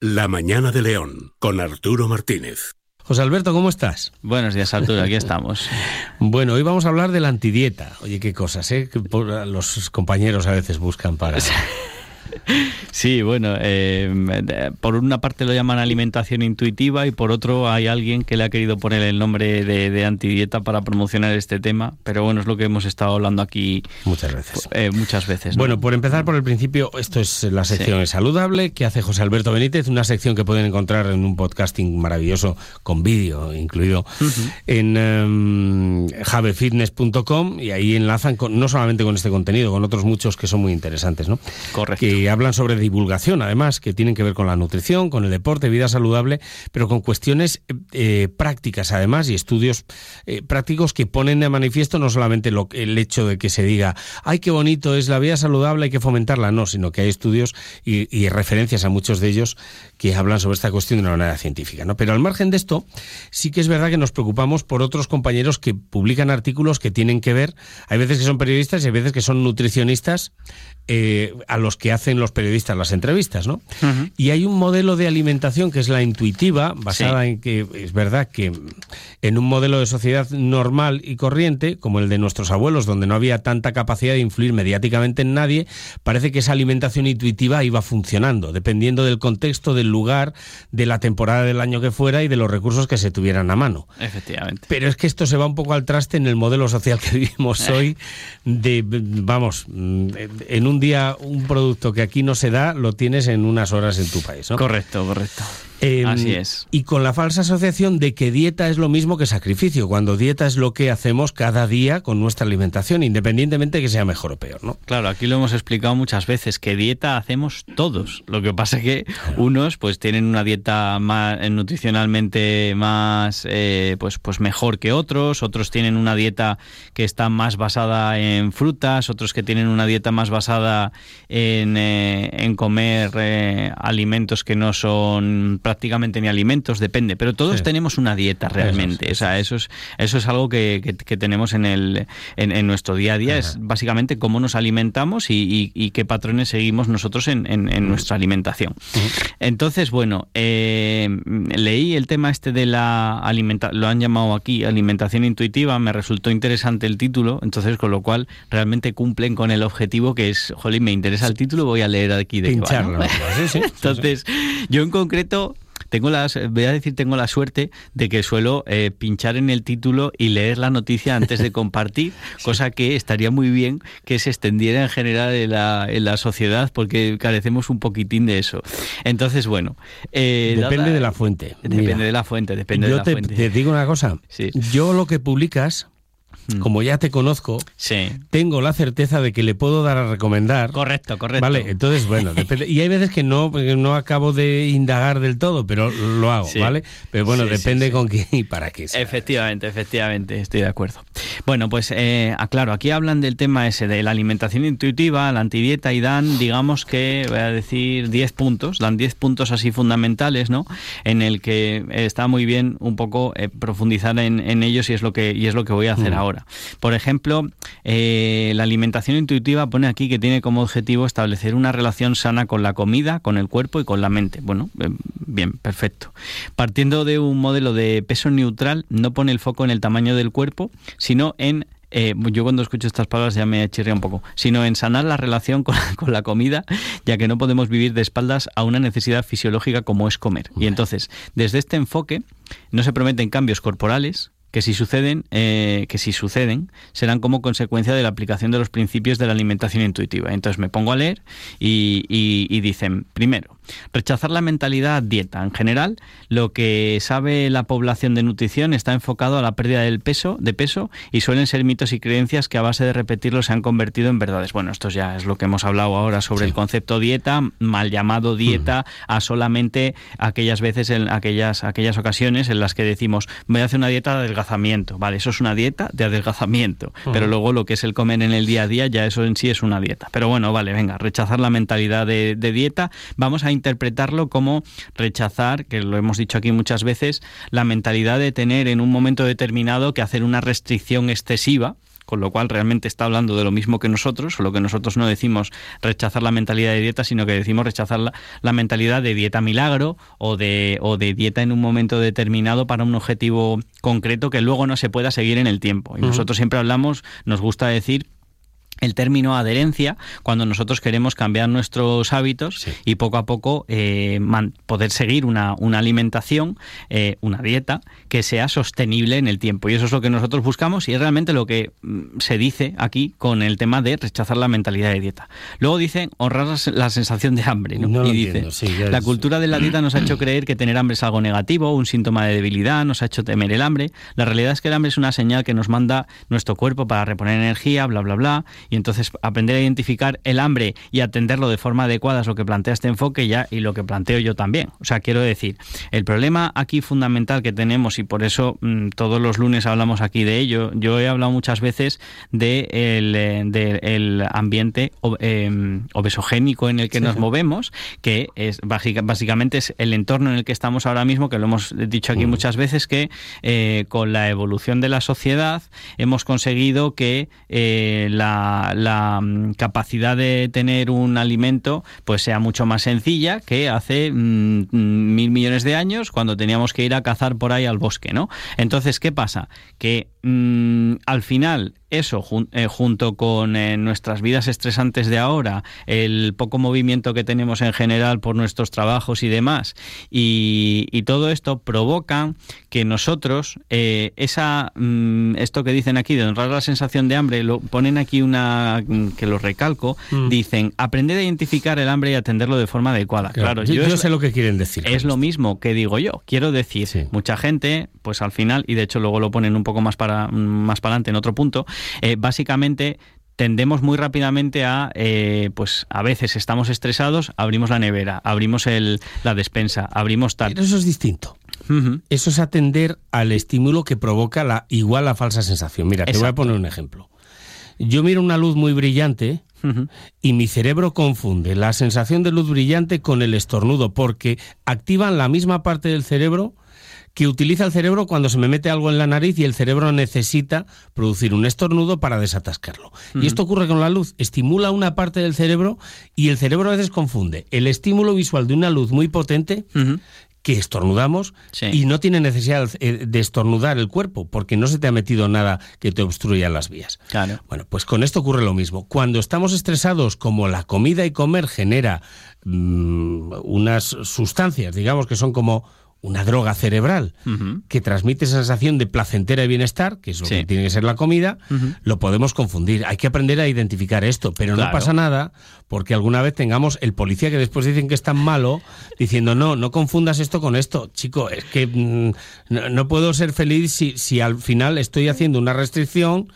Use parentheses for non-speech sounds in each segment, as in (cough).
La mañana de León, con Arturo Martínez. José Alberto, ¿cómo estás? Buenos días, Arturo, aquí estamos. (laughs) bueno, hoy vamos a hablar de la antidieta. Oye, qué cosas, ¿eh? Que los compañeros a veces buscan para... (laughs) Sí, bueno, eh, por una parte lo llaman alimentación intuitiva y por otro hay alguien que le ha querido poner el nombre de, antidieta para promocionar este tema, pero bueno, es lo que hemos estado hablando aquí muchas veces. Eh, muchas veces. Bueno, por empezar por el principio, esto es la sección saludable que hace José Alberto Benítez, una sección que pueden encontrar en un podcasting maravilloso con vídeo incluido en um, javefitness.com y ahí enlazan con, no solamente con este contenido, con otros muchos que son muy interesantes, ¿no? Correcto. Que hablan sobre divulgación, además, que tienen que ver con la nutrición, con el deporte, vida saludable, pero con cuestiones eh, prácticas, además, y estudios eh, prácticos que ponen de manifiesto no solamente lo, el hecho de que se diga, ay, qué bonito es la vida saludable, hay que fomentarla, no, sino que hay estudios y, referencias a muchos de ellos que hablan sobre esta cuestión de una manera científica. ¿no? Pero al margen de esto, sí que es verdad que nos preocupamos por otros compañeros que publican artículos que tienen que ver, hay veces que son periodistas y hay veces que son nutricionistas eh, a los que hacen los periodistas las entrevistas, ¿no? Y hay un modelo de alimentación que es la intuitiva, basada en que es verdad que en un modelo de sociedad normal y corriente, como el de nuestros abuelos, donde no había tanta capacidad de influir mediáticamente en nadie, parece que esa alimentación intuitiva iba funcionando, dependiendo del contexto, del lugar, de la temporada del año que fuera y de los recursos que se tuvieran a mano. Efectivamente. Pero es que esto se va un poco al traste en el modelo social que vivimos (laughs) hoy, de, vamos, en un un día un producto que aquí no se da, lo tienes en unas horas en tu país, ¿no? Correcto, correcto. Em, Así es. Y con la falsa asociación de que dieta es lo mismo que sacrificio, cuando dieta es lo que hacemos cada día con nuestra alimentación, independientemente de que sea mejor o peor, ¿no? Claro, aquí lo hemos explicado muchas veces, que dieta hacemos todos. Lo que pasa es que unos pues tienen una dieta más eh, nutricionalmente más eh, pues, pues mejor que otros, otros tienen una dieta que está más basada en frutas, otros que tienen una dieta más basada en, eh, en comer alimentos que no son prácticamente ni alimentos, depende, pero todos tenemos una dieta realmente. o sea, eso es, eso es algo que, que, tenemos en, el, en, nuestro día a día, es básicamente cómo nos alimentamos y, y, qué patrones seguimos nosotros en, en nuestra alimentación. Entonces, bueno, eh, leí el tema este de la alimentación, lo han llamado aquí alimentación intuitiva, me resultó interesante el título, entonces con lo cual realmente cumplen con el objetivo que es, jolín, me interesa el título, voy a leer aquí de Pincharlo. (laughs) Entonces, yo en concreto tengo las, voy a decir, tengo la suerte de que suelo eh, pinchar en el título y leer la noticia antes de compartir, (laughs) cosa que estaría muy bien que se extendiera en general en la, en la sociedad porque carecemos un poquitín de eso. Entonces, bueno. Eh, depende de la fuente. Depende de la fuente, depende de la te, fuente. Te digo una cosa. Yo lo que publicas Mm. como ya te conozco, tengo la certeza de que le puedo dar a recomendar. Correcto, correcto. Vale, entonces, bueno, (laughs) depende. Y hay veces que no, no acabo de indagar del todo, pero lo hago, ¿vale? Pero bueno, depende con quién y para qué. Efectivamente, efectivamente, estoy de acuerdo. Bueno, pues eh, aclaro, aquí hablan del tema ese de la alimentación intuitiva, la antidieta y dan, digamos que, voy a decir, 10 puntos, dan 10 puntos así fundamentales, ¿no? En el que está muy bien un poco eh, profundizar en, en, ellos y es lo que, y es lo que voy a hacer mm. ahora. Por ejemplo, eh, la alimentación intuitiva pone aquí que tiene como objetivo establecer una relación sana con la comida, con el cuerpo y con la mente. Bueno, eh, bien, perfecto. Partiendo de un modelo de peso neutral, no pone el foco en el tamaño del cuerpo, sino en eh, yo cuando escucho estas palabras ya me chirría un poco, sino en sanar la relación con, (laughs) con, la comida, ya que no podemos vivir de espaldas a una necesidad fisiológica como es comer. Y entonces, desde este enfoque, no se prometen cambios corporales, que si suceden, eh, que si suceden, serán como consecuencia de la aplicación de los principios de la alimentación intuitiva. Entonces me pongo a leer y, y dicen, primero, Rechazar la mentalidad dieta. En general, lo que sabe la población de nutrición está enfocado a la pérdida del peso, de peso y suelen ser mitos y creencias que a base de repetirlo se han convertido en verdades. Bueno, esto ya es lo que hemos hablado ahora sobre el concepto dieta, mal llamado dieta, a solamente aquellas veces, en aquellas, aquellas ocasiones en las que decimos voy a hacer una dieta de adelgazamiento. Vale, eso es una dieta de adelgazamiento. Pero luego lo que es el comer en el día a día, ya eso en sí es una dieta. Pero bueno, vale, venga, rechazar la mentalidad de, de dieta. Vamos a interpretarlo como rechazar, que lo hemos dicho aquí muchas veces, la mentalidad de tener en un momento determinado que hacer una restricción excesiva con lo cual realmente está hablando de lo mismo que nosotros, solo que nosotros no decimos rechazar la mentalidad de dieta, sino que decimos rechazar la, mentalidad de dieta milagro o de, o de dieta en un momento determinado para un objetivo concreto que luego no se pueda seguir en el tiempo. Y nosotros siempre hablamos, nos gusta decir el término adherencia cuando nosotros queremos cambiar nuestros hábitos y poco a poco eh, poder seguir una, una alimentación, eh, una dieta que sea sostenible en el tiempo. Y eso es lo que nosotros buscamos y es realmente lo que mm, se dice aquí con el tema de rechazar la mentalidad de dieta. Luego dicen honrar la sensación de hambre. ¿no? y dice, la cultura de la dieta nos ha hecho (clears throat) creer que tener hambre es algo negativo, un síntoma de debilidad, nos ha hecho temer el hambre. La realidad es que el hambre es una señal que nos manda nuestro cuerpo para reponer energía, bla, bla, bla y entonces aprender a identificar el hambre y atenderlo de forma adecuada es lo que plantea este enfoque ya y lo que planteo yo también. O sea, quiero decir, el problema aquí fundamental que tenemos y por eso mm, todos los lunes hablamos aquí de ello, yo he hablado muchas veces de el, eh, ambiente em, obesogénico en el que nos movemos, que es básicamente es el entorno en el que estamos ahora mismo, que lo hemos dicho aquí mm. muchas veces, que eh, con la evolución de la sociedad hemos conseguido que eh, la la, mm, capacidad de tener un alimento pues sea mucho más sencilla que hace mm, mm, mil millones de años cuando teníamos que ir a cazar por ahí al bosque, ¿no? Entonces, ¿qué pasa? Que al final eso eh, junto con eh, nuestras vidas estresantes de ahora, el poco movimiento que tenemos en general por nuestros trabajos y demás, y, todo esto provoca que nosotros, eh, esa, mm, esto que dicen aquí de honrar la sensación de hambre, lo ponen aquí una mm, que lo recalco, mm. dicen aprender a identificar el hambre y atenderlo de forma adecuada. Claro, yo, sé lo que quieren decir. Es lo mismo que digo yo. Quiero decir, mucha gente, pues al final, y de hecho luego lo ponen un poco más para más para adelante en otro punto, eh, básicamente tendemos muy rápidamente a, eh, pues a veces estamos estresados, abrimos la nevera, abrimos el, la despensa, abrimos tal. Pero eso es distinto. Eso es atender al estímulo que provoca la igual la falsa sensación. Mira, te voy a poner un ejemplo. Yo miro una luz muy brillante y mi cerebro confunde la sensación de luz brillante con el estornudo porque activan la misma parte del cerebro que utiliza el cerebro cuando se me mete algo en la nariz y el cerebro necesita producir un estornudo para desatascarlo. Y esto ocurre con la luz, estimula una parte del cerebro y el cerebro a veces confunde el estímulo visual de una luz muy potente que estornudamos y no tiene necesidad de estornudar el cuerpo porque no se te ha metido nada que te obstruya las vías. Bueno, pues con esto ocurre lo mismo. Cuando estamos estresados, como la comida y comer genera mm, unas sustancias, digamos que son como una droga cerebral que transmite esa sensación de placentera y bienestar, que es lo que tiene que ser la comida, lo podemos confundir. Hay que aprender a identificar esto, pero no pasa nada porque alguna vez tengamos el policía que después dicen que es tan malo, diciendo, no, no confundas esto con esto. Chico, es que mm, no, puedo ser feliz si, si al final estoy haciendo una restricción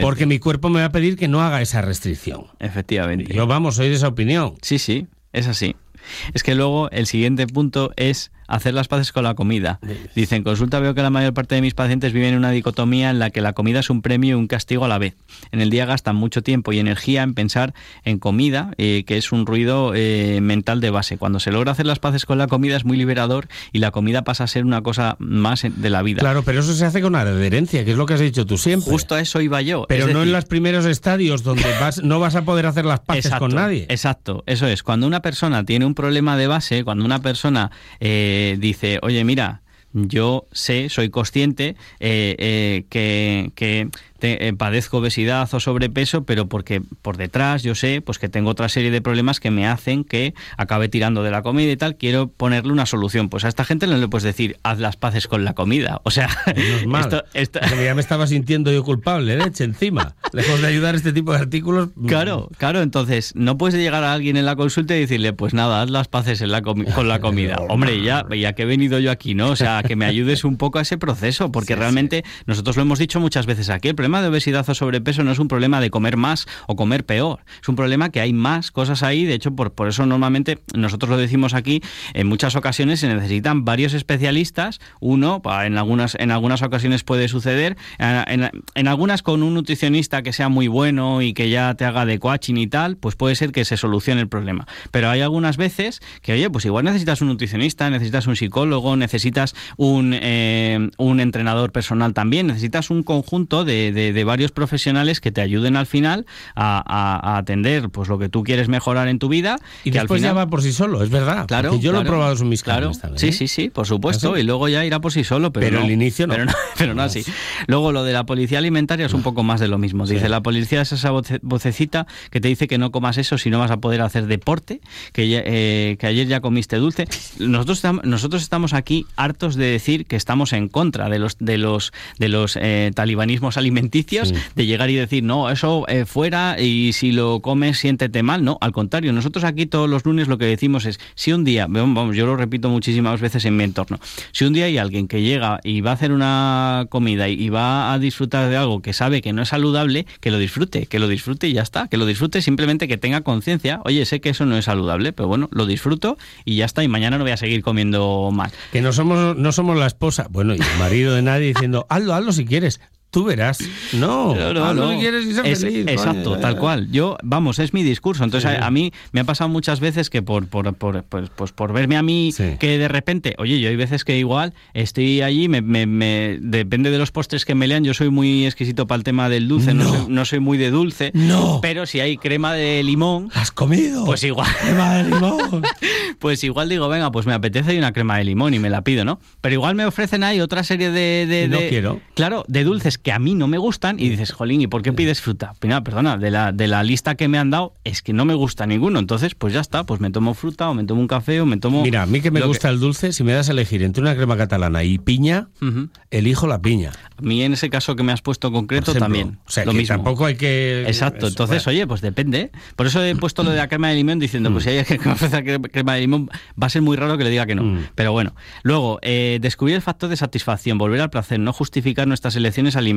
porque mi cuerpo me va a pedir que no haga esa restricción. Efectivamente. Yo vamos, soy de esa opinión. Sí, sí, es así. Es que luego el siguiente punto es hacer las paces con la comida. Dicen, consulta veo que la mayor parte de mis pacientes viven en una dicotomía en la que la comida es un premio y un castigo a la vez. En el día gastan mucho tiempo y energía en pensar en comida, eh, que es un ruido eh, mental de base. Cuando se logra hacer las paces con la comida es muy liberador y la comida pasa a ser una cosa más de la vida. Claro, pero eso se hace con adherencia, que es lo que has dicho tú siempre. Justo a eso iba yo. Pero no en los primeros estadios donde (laughs) vas, no vas a poder hacer las paces con nadie. Exacto, eso es. Cuando una persona tiene un problema de base, cuando una persona... Eh, dice, oye, mira, yo sé, soy consciente eh, eh, que, que eh, padezco obesidad o sobrepeso, pero porque por detrás yo sé pues que tengo otra serie de problemas que me hacen que acabe tirando de la comida y tal, quiero ponerle una solución. Pues a esta gente no le puedes decir, haz las paces con la comida. O sea, esto, ya me estaba sintiendo yo culpable, leche encima. Lejos de ayudar este tipo de artículos. Mm. Claro, claro, entonces no puedes llegar a alguien en la consulta y decirle, pues nada, haz las paces en la con la comida. (laughs) Hombre, ya, ya que he venido yo aquí, ¿no? O sea, que me ayudes un poco a ese proceso, porque realmente nosotros lo hemos dicho muchas veces aquí, el problema de obesidad o sobrepeso no es un problema de comer más o comer peor. Es un problema que hay más cosas ahí. De hecho, por, por eso normalmente nosotros lo decimos aquí, en muchas ocasiones se necesitan varios especialistas. Uno, en algunas, en algunas ocasiones puede suceder, en, en, algunas con un nutricionista que sea muy bueno y que ya te haga de coaching y tal, pues puede ser que se solucione el problema. Pero hay algunas veces que, oye, pues igual necesitas un nutricionista, necesitas un psicólogo, necesitas un, eh, un entrenador personal también, necesitas un conjunto de, de, varios profesionales que te ayuden al final a, atender pues lo que tú quieres mejorar en tu vida. Y que después al final... ya va por sí solo, es verdad. Claro. yo lo he probado en mis claro. también. Sí, sí, sí, por supuesto. ¿Ah, y luego ya irá por sí solo, pero, pero el inicio no. Pero no, (laughs) pero no así. Luego lo de la policía alimentaria es un poco más de lo mismo. Dice, la policía es esa vocecita que te dice que no comas eso si no vas a poder hacer deporte, que, eh, que ayer ya comiste dulce. Nosotros, nosotros estamos aquí hartos de decir que estamos en contra de los de los de los eh, talibanismos alimenticios, de llegar y decir, no, eso eh, fuera y si lo comes siéntete mal. No, al contrario, nosotros aquí todos los lunes lo que decimos es, si un día, vamos, yo lo repito muchísimas veces en mi entorno, si un día hay alguien que llega y va a hacer una comida y va a disfrutar de algo que sabe que no es saludable, que lo disfrute, que lo disfrute y ya está, que lo disfrute simplemente que tenga conciencia, oye, sé que eso no es saludable, pero bueno, lo disfruto y ya está, y mañana no voy a seguir comiendo mal. Que no somos, no somos la esposa, bueno, y el marido de nadie diciendo, hazlo, hazlo si quieres. Tú verás. No, no, no, quieres feliz. Exacto, tal cual. Yo, vamos, es mi discurso. Entonces, a, mí me ha pasado muchas veces que por, por, por, pues, pues por verme a mí, que de repente, oye, yo hay veces que igual estoy allí, me, me, depende de los postres que me lean, yo soy muy exquisito para el tema del dulce, no, no, soy, muy de dulce. No. Pero si hay crema de limón. ¿Has comido? Pues igual. Crema de limón. (laughs) pues igual digo, venga, pues me apetece una crema de limón y me la pido, ¿no? Pero igual me ofrecen ahí otra serie de. de, no quiero. Claro, de dulces que a mí no me gustan y dices, jolín, ¿y por qué pides fruta? Mira, perdona, de la, de la lista que me han dado es que no me gusta ninguno. Entonces, pues ya está, pues me tomo fruta o me tomo un café o me tomo... Mira, a mí que me gusta el dulce, si me das a elegir entre una crema catalana y piña, elijo la piña. A mí en ese caso que me has puesto concreto también. O sea, lo mismo. tampoco hay que... Exacto, entonces, oye, pues depende. Por eso he puesto lo de la crema de limón diciendo, pues si hay que me ofrece crema de limón, va a ser muy raro que le diga que no. Mm. Pero bueno, luego, eh, descubrir el factor de satisfacción, volver al placer, no justificar nuestras elecciones alimentarias.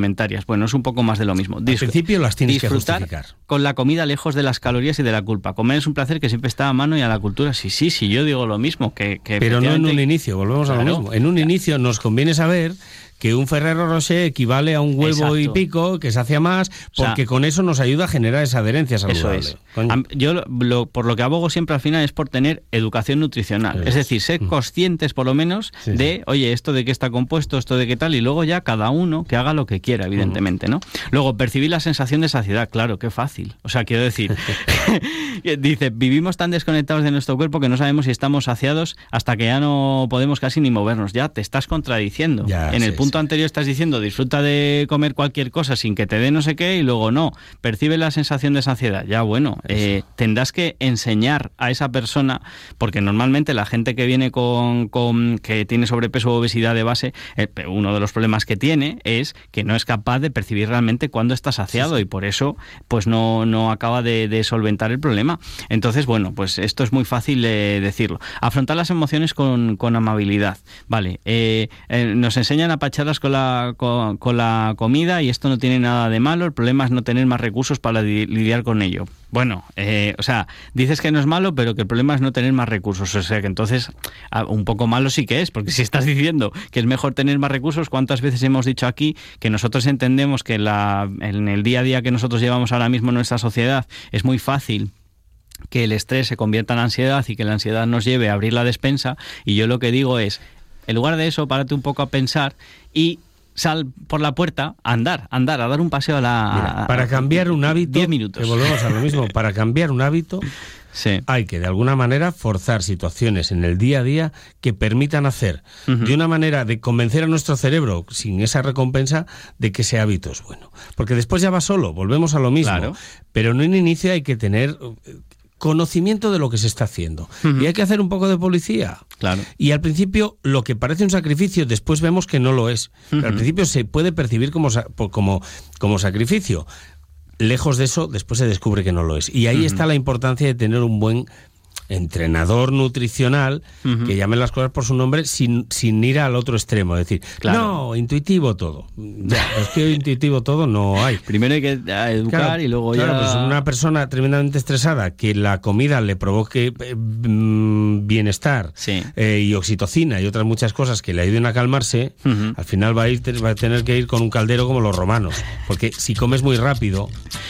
Bueno, es un poco más de lo mismo. Al principio las tienes que justificar. con la comida lejos de las calorías y de la culpa. Comer es un placer que siempre está a mano y a la cultura. Sí, sí, sí, yo digo lo mismo. Que, Pero no en un inicio, volvemos a lo mismo. En un inicio nos conviene saber que un Ferrero Rocher equivale a un huevo y pico, que se hace más, porque con eso nos ayuda a generar esa adherencia saludable. Eso es. Yo por lo que abogo siempre al final es por tener educación nutricional. Es, decir, ser mm. conscientes por lo menos de, oye, esto de qué está compuesto, esto de qué tal, y luego ya cada uno que haga lo que quiera, evidentemente, ¿no? Luego, percibir la sensación de saciedad, claro, qué fácil. O sea, quiero decir, (laughs) (laughs) dice, vivimos tan desconectados de nuestro cuerpo que no sabemos si estamos saciados hasta que ya no podemos casi ni movernos. Ya te estás contradiciendo en el punto punto anterior estás diciendo disfruta de comer cualquier cosa sin que te dé no sé qué y luego no, percibe la sensación de saciedad. Ya bueno, eh, tendrás que enseñar a esa persona, porque normalmente la gente que viene con, con que tiene sobrepeso o obesidad de base, eh, uno de los problemas que tiene es que no es capaz de percibir realmente cuándo está saciado y por eso pues no, no acaba de, solventar el problema. Entonces, bueno, pues esto es muy fácil de decirlo. Afrontar las emociones con, con amabilidad. Vale, eh, nos enseñan a con la, con, la comida y esto no tiene nada de malo, el problema es no tener más recursos para lidiar con ello. Bueno, eh, o sea, dices que no es malo, pero que el problema es no tener más recursos. O sea, que entonces un poco malo sí que es, porque si estás (laughs) diciendo que es mejor tener más recursos, ¿cuántas veces hemos dicho aquí que nosotros entendemos que la, en el día a día que nosotros llevamos ahora mismo en nuestra sociedad es muy fácil que el estrés se convierta en ansiedad y que la ansiedad nos lleve a abrir la despensa. Y yo lo que digo es, en lugar de eso, párate un poco a pensar y sal por la puerta a andar, andar, a dar un paseo a la... para cambiar un hábito... 10 minutos. Que volvemos a lo mismo. (laughs) Para cambiar un hábito hay que, de alguna manera, forzar situaciones en el día a día que permitan hacer de una manera de convencer a nuestro cerebro, sin esa recompensa, de que ese hábito es bueno. Porque después ya va solo, volvemos a lo mismo. Pero en un inicio hay que tener conocimiento de lo que se está haciendo. Y hay que hacer un poco de policía. Claro. Y al principio lo que parece un sacrificio, después vemos que no lo es. al principio se puede percibir como, como, como sacrificio. Lejos de eso, después se descubre que no lo es. Y ahí está la importancia de tener un buen entrenador nutricional que llame las cosas por su nombre sin, sin ir al otro extremo. Es decir, no, intuitivo todo. Ya, es que intuitivo todo no hay. Primero hay que educar y luego ya. Pues una persona tremendamente estresada que la comida le provoque eh, mm, bienestar eh, y oxitocina y otras muchas cosas que le ayuden a calmarse, al final va a, ir, va a tener que ir con un caldero como los romanos. Porque si comes muy rápido,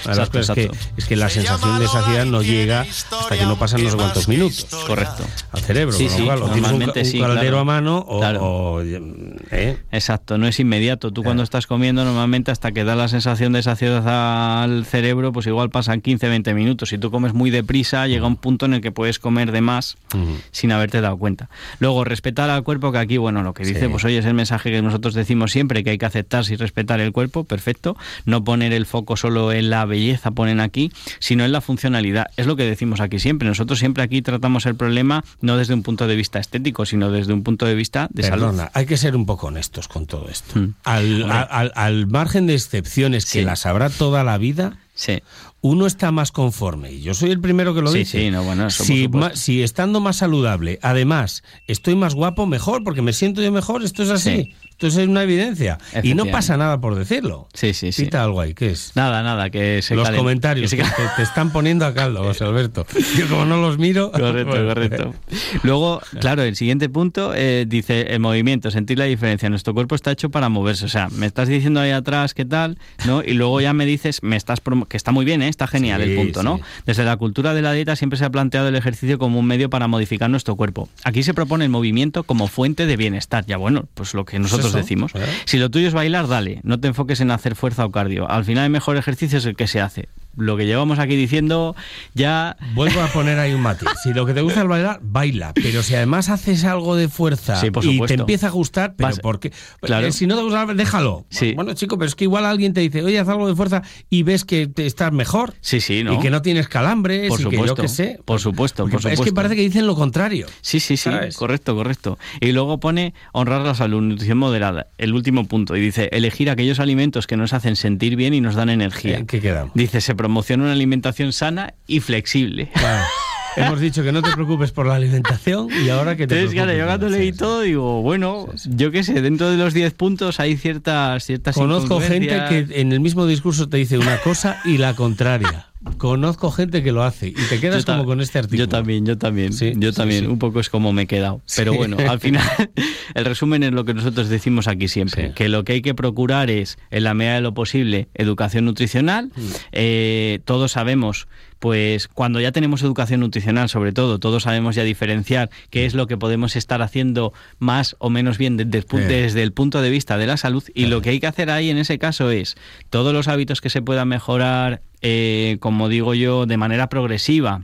es, que, es que la sensación de saciedad no llega hasta que no pasan no sé cuántos dos minutos. Correcto. Al cerebro, Sí, sí, tienes un, normalmente un sí, caldero claro. a mano o... Claro. o, ¿eh? Exacto, no es inmediato. Tú cuando estás comiendo normalmente hasta que da la sensación de saciedad al cerebro, pues igual pasan 15, 20 minutos. Si tú comes muy deprisa, llega un punto en el que puedes comer de más Ujú. sin haberte dado cuenta. Luego, respetar al cuerpo, que aquí, bueno, lo que dice, Sí. pues hoy es el mensaje que nosotros decimos siempre, que hay que aceptarse y respetar el cuerpo, perfecto. No poner el foco solo en la belleza, ponen aquí, sino en la funcionalidad. Es lo que decimos aquí siempre. Nosotros siempre aquí tratamos el problema no desde un punto de vista estético, sino desde un punto de vista de salud. Hay que ser un poco honestos con todo esto. Mm. Al, a- al- al margen de excepciones que las habrá toda la vida, Sí. uno está más conforme. Y yo soy el primero que lo Sí, dice. sí, no, bueno, eso por si, supuesto. ma- si estando más saludable, además, estoy más guapo, mejor, porque me siento yo mejor, esto es así. Esto es una evidencia. Y no pasa nada por decirlo. Sí, sí, sí. Pita algo ahí, ¿qué es? Nada, nada, que se los calen- comentarios que te, te están poniendo a caldo, José Alberto. Yo como no los miro... (laughs) Correcto, (laughs) bueno, correcto. Luego, claro, el siguiente punto eh, dice el movimiento, sentir la diferencia. Nuestro cuerpo está hecho para moverse. O sea, me estás diciendo ahí atrás qué tal, ¿no? Y luego ya me dices, me estás que está muy bien, ¿eh? está genial Sí, el punto, ¿no? sí. Desde la cultura de la dieta siempre se ha planteado el ejercicio como un medio para modificar nuestro cuerpo. Aquí se propone el movimiento como fuente de bienestar. Ya bueno, pues lo que nosotros eso, decimos. claro. Si lo tuyo es bailar, dale. No te enfoques en hacer fuerza o cardio. Al final el mejor ejercicio es el que se hace. Lo que llevamos aquí diciendo ya Vuelvo a poner ahí un matiz. Si lo que te gusta es bailar, baila. Pero si además haces algo de fuerza Sí, por y te empieza a gustar, pero Vas- ¿por qué? Claro. Eh, Si no te gusta, déjalo. Sí. Bueno, chico, pero es que igual alguien te dice, oye, haz algo de fuerza y ves que te estás mejor. Sí, sí, ¿no? Y que no tienes calambres Por y que yo qué sé. por supuesto, Porque por supuesto. Es que parece que dicen lo contrario. Sí, sí, sí, ¿Sabes? correcto, correcto. Y luego pone honrar la salud, nutrición moderada, el último punto. Y dice elegir aquellos alimentos que nos hacen sentir bien y nos dan energía. ¿En qué quedamos? Dice se promociona una alimentación sana y flexible. Claro. (laughs) Hemos dicho que no te preocupes por la alimentación y ahora que te Entonces, claro, yo cuando leí todo digo, bueno, yo qué sé, dentro de los 10 puntos hay ciertas ciertas Conozco gente que en el mismo discurso te dice una cosa y la contraria. Conozco gente que lo hace y te quedas como con este artículo. Yo también, yo también. Sí, yo también. sí. Un poco es como me he quedado. Pero bueno, al final, (laughs) el resumen es lo que nosotros decimos aquí siempre: que lo que hay que procurar es, en la medida de lo posible, educación nutricional. Mm. Eh, todos sabemos, pues, cuando ya tenemos educación nutricional, sobre todo, todos sabemos ya diferenciar qué es lo que podemos estar haciendo más o menos bien desde el, desde punto de vista de la salud. Y lo que hay que hacer ahí en ese caso es todos los hábitos que se puedan mejorar, eh, como digo yo, de manera progresiva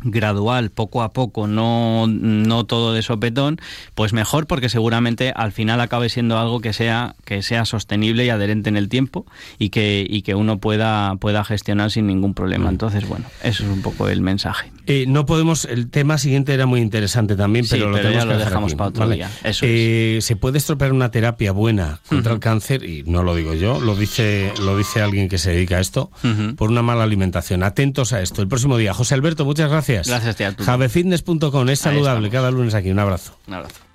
gradual, poco a poco, no, no todo de sopetón, pues mejor porque seguramente al final acabe siendo algo que sea, que sea sostenible y adherente en el tiempo y que, y que uno pueda, pueda gestionar sin ningún problema. Entonces, bueno, eso es un poco el mensaje. Eh, no podemos, el tema siguiente era muy interesante también, Sí, pero lo pero ya lo dejamos aquí, para otro ¿vale? día. Eso Eh, Se puede estropear una terapia buena contra el cáncer, y no lo digo yo, lo dice, lo dice alguien que se dedica a esto, por una mala alimentación. Atentos a esto. El próximo día. José Alberto, muchas gracias. Gracias, tía. Javefitness.com es saludable cada lunes aquí. Un abrazo. Un abrazo.